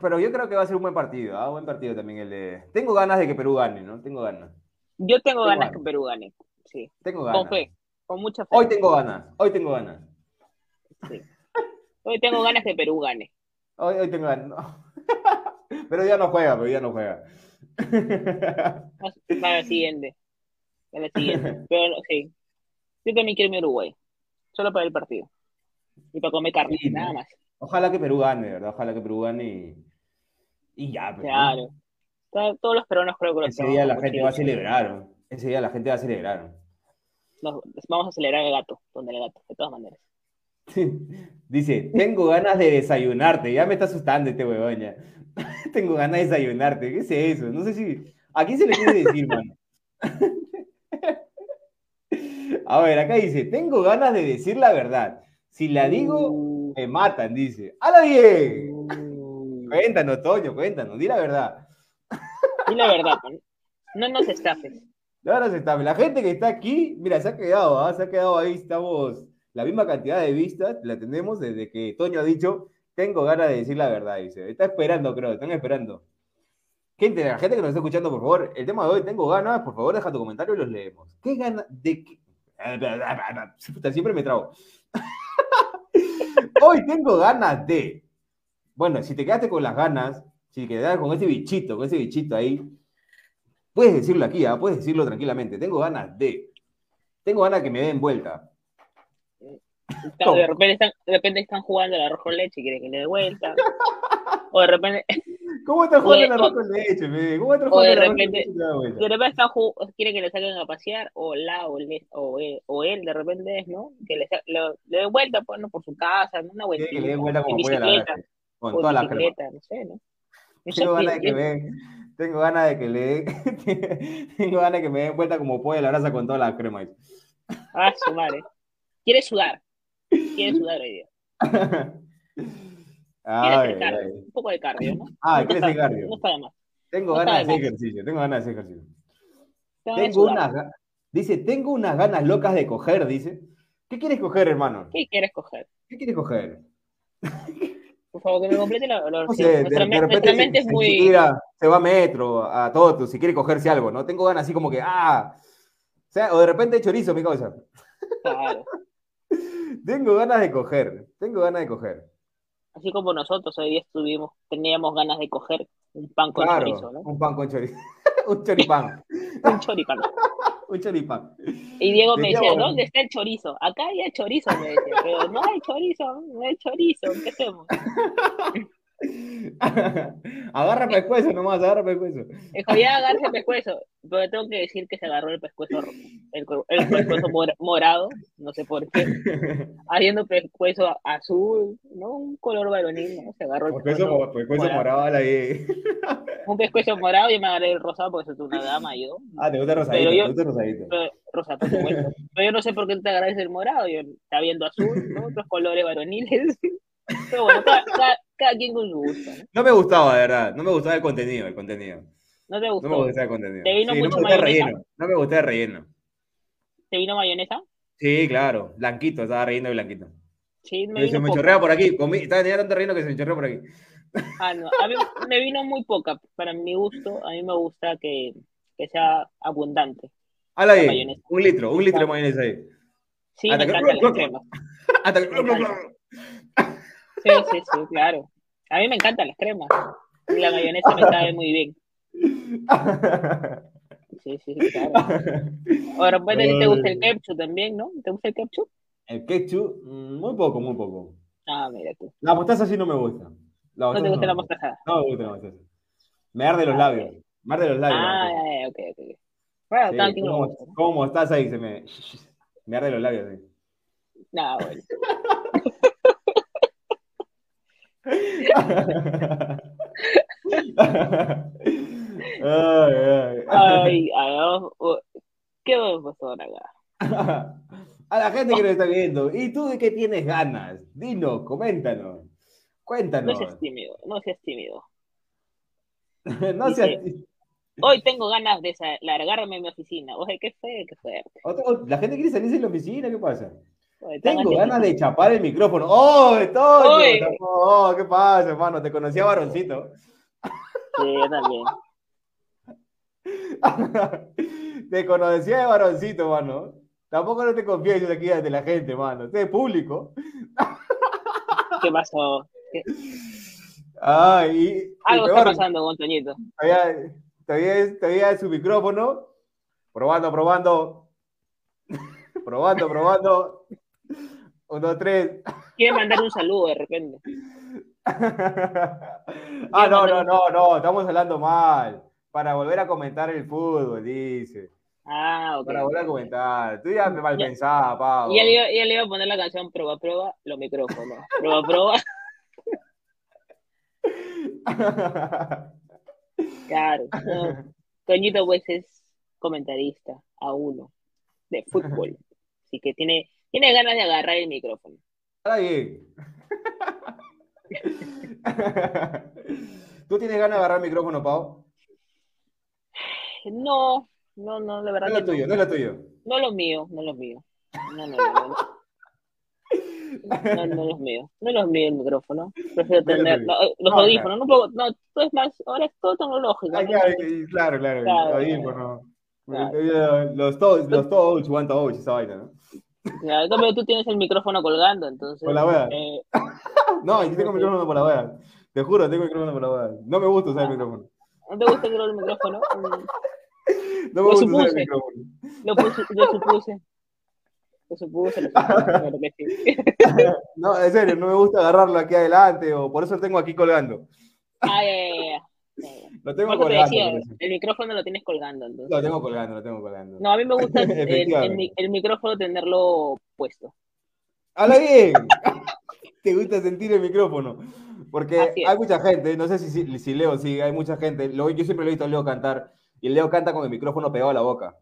Pero yo creo que va a ser un buen partido, ¿ah? buen partido también el de. Tengo ganas de que Perú gane, ¿no? Tengo ganas. Yo tengo, ganas de que Perú gane, sí. Tengo ganas. Con fe, con mucha fe. Hoy tengo ganas, hoy tengo ganas. Sí. Hoy tengo ganas de que Perú gane. Hoy, hoy tengo ganas. pero ya no juega, pero ya no juega. Para el siguiente. Para el siguiente. Pero sí. Yo también quiero a Uruguay. Solo para el partido. Y para comer carne, nada más. Ojalá que Perú gane, ¿verdad? Ojalá que Perú gane y, y ya. Pues, claro. Todos los peruanos creo que lo Ese día la gente va a celebrar. Ese día la gente va a celebrar. vamos a celebrar el gato, donde el gato, de todas maneras. Dice, tengo ganas de desayunarte. Ya me está asustando este huevón ya. tengo ganas de desayunarte. ¿Qué es eso? No sé si. ¿A quién se le quiere decir, mano? A ver, acá dice, tengo ganas de decir la verdad. Si la digo, uh. me matan, dice. ¡Hala bien! Uh. Cuéntanos, Toño, cuéntanos, di la verdad. Di la verdad, no nos estafes. No nos estafes. La gente que está aquí, mira, se ha quedado, ¿ah? se ha quedado ahí, estamos, la misma cantidad de vistas, la tenemos desde que Toño ha dicho, tengo ganas de decir la verdad, dice. Está esperando, creo, están esperando. Gente, la gente que nos está escuchando, por favor, el tema de hoy, tengo ganas, por favor, deja tu comentario y los leemos. ¿Qué ganas de qué? Siempre me trago. hoy tengo ganas de. Bueno, si te quedaste con las ganas, si te quedaste con ese bichito, con ese bichito ahí, puedes decirlo aquí, ¿ah? puedes decirlo tranquilamente. Tengo ganas de. Tengo ganas que me den vuelta. De repente, están, de repente están jugando el arroz con leche y quieren que le dé vuelta. O de repente. ¿Cómo están jugando el arroz con leche, ¿Cómo están jugando el arroz con leche? De repente están quieren que le saquen a pasear, o la, o, él, o él, de repente es, ¿no? Que le, le, dé vuelta, pues, ¿no? Por su casa, una vuelta. que le dé vuelta como bicicleta. Con toda la crema. no sé, ¿no? Tengo ganas de que me tengo ganas de que le tengo ganas de que me den vuelta como puede la brasa con toda la crema. Ah, su madre. Quiere sudar. Quiere sudar hoy día. Ay, Un poco de cardio, ¿no? Ah, ¿quieres hacer cardio? No está más. Tengo ganas de hacer ejercicio, tengo ganas de hacer ejercicio. Tengo unas, dice, tengo unas ganas locas de coger, dice. ¿Qué quieres coger, hermano? ¿Qué quieres coger? ¿Qué quieres coger? Por favor, que me complete la, la nuestra, mente es muy... se va a metro, a todo, si quiere cogerse algo, ¿no? Tengo ganas así como que, ah, sea, o de repente chorizo, mi causa. Claro. Tengo ganas de coger, tengo ganas de coger. Así como nosotros hoy día estuvimos, teníamos ganas de coger un pan con chorizo, ¿no? Un pan con chorizo. un choripán. un choripán. un choripán. Y Diego me decía, ¿dónde está el chorizo? Acá hay chorizo, me decía, pero no hay chorizo, no hay chorizo, ¿qué hacemos? agarra pescuezo nomás, agarra pescuezo. ya agarra pescuezo, pero tengo que decir que se agarró el pescuezo, el, el pescuezo morado, no sé por qué. Haciendo pescuezo azul, ¿no? Un color varonil, ¿no? Se agarró el pescuezo, pescuezo morado. ahí. Un pescuezo morado y me agarré el rosado porque soy una dama yo. Ah, te gusta rosadito, te gusta rosadito. Pero, rosa, por supuesto. Pero yo no sé por qué te agarras el morado, yo está viendo azul, ¿no? Otros colores varoniles. Pero bueno, cada, quien con su gusto. ¿no? me gustaba, de verdad. No me gustaba el contenido, el contenido. ¿No te gustó? No me gustaba el contenido. ¿Te vino mucho no me relleno. No me gustaba el relleno. ¿Te vino mayonesa? Sí, claro. Blanquito, estaba relleno de blanquito. Sí, me se me chorrea por aquí. estaba tenía tanto relleno que se me chorreó por aquí. Ah, no. A mí me vino muy poca. Para mi gusto, a mí me gusta que, que sea abundante. Hala ahí. Un litro, un litro de mayonesa ahí. Sí, Hasta me encanta la crema. Hasta que... Sí, sí, sí, claro. A mí me encantan las cremas. Y la mayonesa me sabe muy bien. Sí, sí, claro. Ahora, bueno, te gusta el ketchup también, ¿no? ¿Te gusta el ketchup? El ketchup, mm, muy poco, muy poco. Ah, mira tú. La mostaza sí no me gusta. ¿No te gusta la mostaza? No me gusta la mostaza. Me arde los ah, labios. Me arde los labios. Ah, ok, ok. Bueno, sí, ¿cómo, ¿Cómo estás ahí? Se me, me arde los labios. Sí. No, bueno. Ay, ay. ay, ¿Qué vamos a pasar acá? A la gente que nos está viendo, ¿y tú de qué tienes ganas? Dinos, coméntanos. Cuéntanos. No seas tímido, no seas tímido. no seas Hoy tengo ganas de largarme en mi oficina. Oye, qué fue, qué fue. La gente quiere salirse de la oficina, ¿qué pasa? Tengo ganas de chapar el micrófono. ¡Oh, Toño! ¡Oh, qué pasa, hermano! Te conocía varoncito. Sí, yo también. te conocía de varoncito, mano. Tampoco no te confíes aquí ante la gente, mano. Este es público. ¿Qué pasó? Ay, Algo está pasando con Toñito. Todavía, todavía, todavía es su micrófono. Probando, probando. probando, probando. Un, dos, tres. Quiere mandar un saludo de repente. ah, no, no, no, no, estamos hablando mal. Para volver a comentar el fútbol, dice. Ah, ok. Para volver a comentar. Tú ya me mal pensaba, Pau. Y él, le iba a poner la canción Prueba, Prueba, los micrófonos. Prueba, Prueba. claro. Toñito, pues es comentarista a uno de fútbol. Así que tiene tiene ganas de agarrar el micrófono. Bien. ¿Tú tienes ganas de agarrar el micrófono, Pau? No, no, no, de verdad. No es lo tuyo, no es lo tuyo. No lo mío, no lo mío. No, no, no. no. No, no es mío. No es mío el micrófono. Prefiero tener los audífonos. No, puedo, no, todo es más, ahora es todo tecnológico. Ah, claro, claro, claro, audífono. Los todos, los todos, one touch, esa vaina, ¿no? Claro, pero tú tienes el micrófono colgando, entonces. Por la wea. Eh, no, yo tengo el micrófono por la wea. Te juro, tengo el micrófono por la wea. No me gusta usar el micrófono. ¿No te gusta el micrófono? No me gusta usar el micrófono. Lo, puse, lo supuse. Lo supuse, lo supuse. no, en serio, no me gusta agarrarlo aquí adelante, o por eso lo tengo aquí colgando. Ah, ya, Lo tengo colgando. el micrófono lo tienes colgando. Entonces. Lo tengo colgando, lo tengo colgando. No, a mí me gusta el, micrófono tenerlo puesto. ¡Hala bien! ¿Te gusta sentir el micrófono? Porque hay mucha gente, no sé si, si, Leo sí, hay mucha gente. Lo, yo siempre lo he visto a Leo cantar y Leo canta con el micrófono pegado a la boca.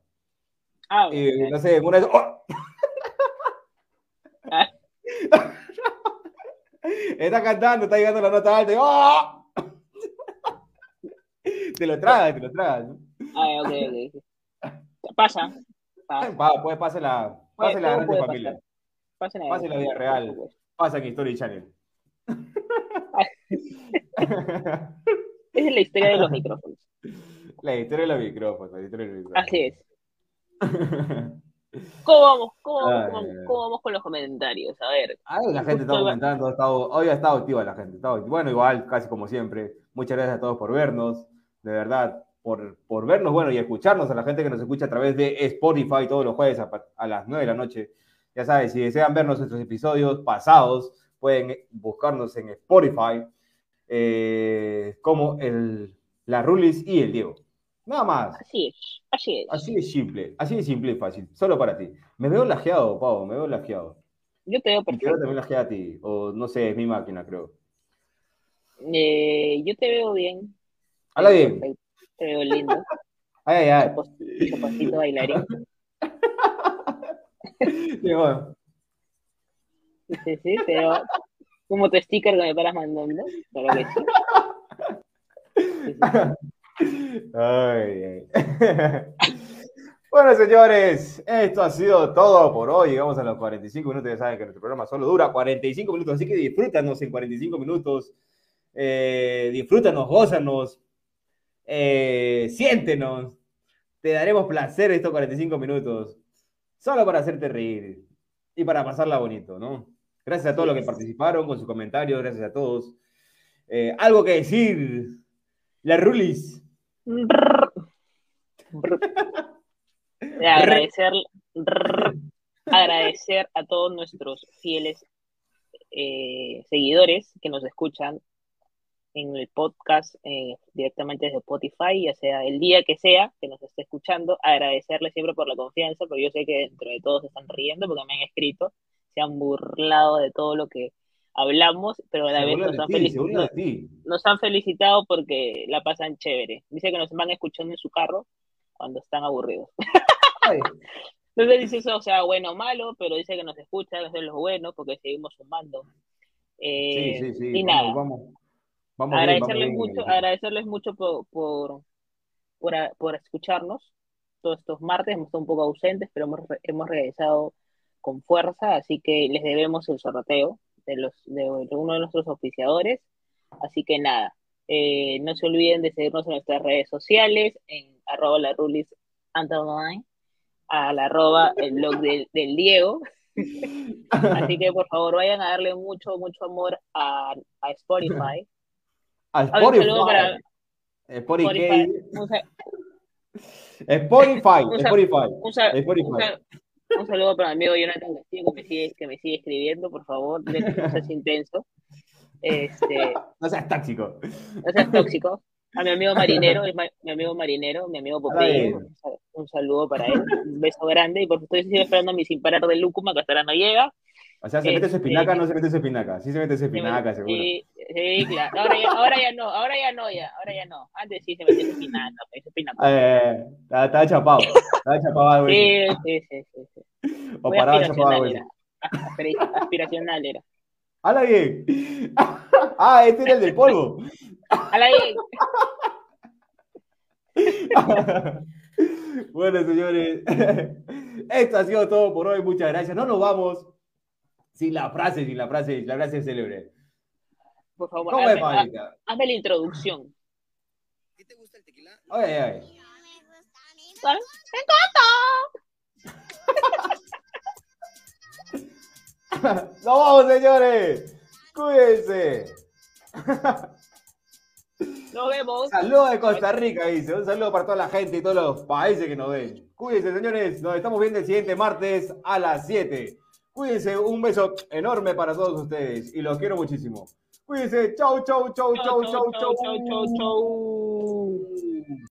Ah, y, no sé, una vez. ¡oh! Ah. está cantando, está llegando la nota alta y ¡oh! Te lo tragas, te lo tragas. ¿no? Ah, ok, ok. Pasa. Pasa. Pa, pues pase la, pase la grande familia. Pase la, pase la vida real. Pasa en History Channel. Esa es la historia de los micrófonos. La historia de los micrófonos. La historia de los micrófonos. Así es. ¿Cómo vamos? ¿Cómo, vamos? con los comentarios? A ver. la gente está comentando, hoy ha estado activa la gente. bueno, igual, casi como siempre. Muchas gracias a todos por vernos, de verdad, por, por vernos, bueno, y escucharnos a la gente que nos escucha a través de Spotify todos los jueves a, las 9 de la noche. Ya sabes, si desean vernos nuestros episodios pasados, pueden buscarnos en Spotify eh, como el, la Rulis y el Diego. Nada más. Así es, así es. Así es simple, así de simple y fácil. Solo para ti. Me veo lajeado, Pau, me veo lajeado. Yo te veo perfecto. Yo también lajeado a ti. O no sé, es mi máquina, creo. Eh, yo te veo bien. Habla bien. Te veo lindo. Ay, ay, ay. Chapacito bailarín. Sí, bueno. Sí, sí, sí, te veo como tu sticker que me paras mandando. Claro que sí. sí, sí. Ay, bueno, señores, esto ha sido todo por hoy. Llegamos a los 45 minutos. Ya saben que nuestro programa solo dura 45 minutos, así que disfrútanos en 45 minutos. Eh, disfrútanos, gózanos, eh, siéntenos. Te daremos placer estos 45 minutos, solo para hacerte reír y para pasarla bonito, ¿no? Gracias a todos los que participaron con sus comentarios, gracias a todos. Eh, algo que decir, la Rulis agradecer, agradecer a todos nuestros fieles eh, seguidores que nos escuchan en el podcast eh, directamente desde Spotify, ya sea el día que sea que nos esté escuchando, agradecerles siempre por la confianza, porque yo sé que dentro de todos se están riendo porque me han escrito, se han burlado de todo lo que hablamos, pero a la vez nos han, felicitado, nos han felicitado porque la pasan chévere. Dice que nos van escuchando en su carro cuando están aburridos. Entonces dice eso, o sea, bueno o malo, pero dice que nos escucha, eso es lo bueno, porque seguimos sumando. Eh, sí, sí, sí. Y nada. Vamos, agradecerles, mucho, agradecerles mucho por, por, por, escucharnos todos estos martes. Hemos estado un poco ausentes, pero hemos, hemos regresado con fuerza, así que les debemos el sorteo de, los, de uno de nuestros oficiadores. Así que nada, eh, no se olviden de seguirnos en nuestras redes sociales, en arroba la rulis a la arroba el blog del, Diego. Así que por favor vayan a darle mucho, mucho amor a, a Spotify. A Spotify. Spotify. Spotify. Spotify. Spotify. Un saludo para mi amigo Jonathan Castillo que me sigue, que me sigue escribiendo, por favor, no seas intenso. Este, no seas tóxico. No seas tóxico. A mi amigo marinero, mi amigo marinero, mi amigo Popeye, un saludo para él, un beso grande, y por supuesto estoy esperando a mi sin parar de Lúcuma, que hasta ahora no llega. O sea, ¿se mete su espinaca o no se mete su espinaca? Sí se mete su espinaca, seguro. Sí, sí, claro. Ahora ya, ahora ya no, ahora ya no, ya, ahora ya no. Antes sí se metía su espinaca, su espinaca. Eh, estaba chapado, estaba chapado. Sí, sí, sí, sí, sí. O parado chapado, güey. Aspiracional era. ¡Hala bien! ah, este era el del polvo. ¡Hala bien! bueno, señores, esto ha sido todo por hoy. Muchas gracias. No nos vamos sin la frase, sin la frase, la frase célebre. Por favor, ¿Cómo hazme, es, hazme la introducción. ¿Qué te gusta el tequila? Ay, ay, ay. ¡Me encanta! ¡Nos vamos, señores! ¡Cuídense! Nos vemos. Saludos de Costa Rica, dice. Un saludo para toda la gente y todos los países que nos ven. Cuídense, señores. Nos estamos viendo el siguiente martes a las 7. Cuídense, un beso enorme para todos ustedes y los quiero muchísimo. Cuídense, chau, chau, chau, chau, chau, chau, chau, chau. chau.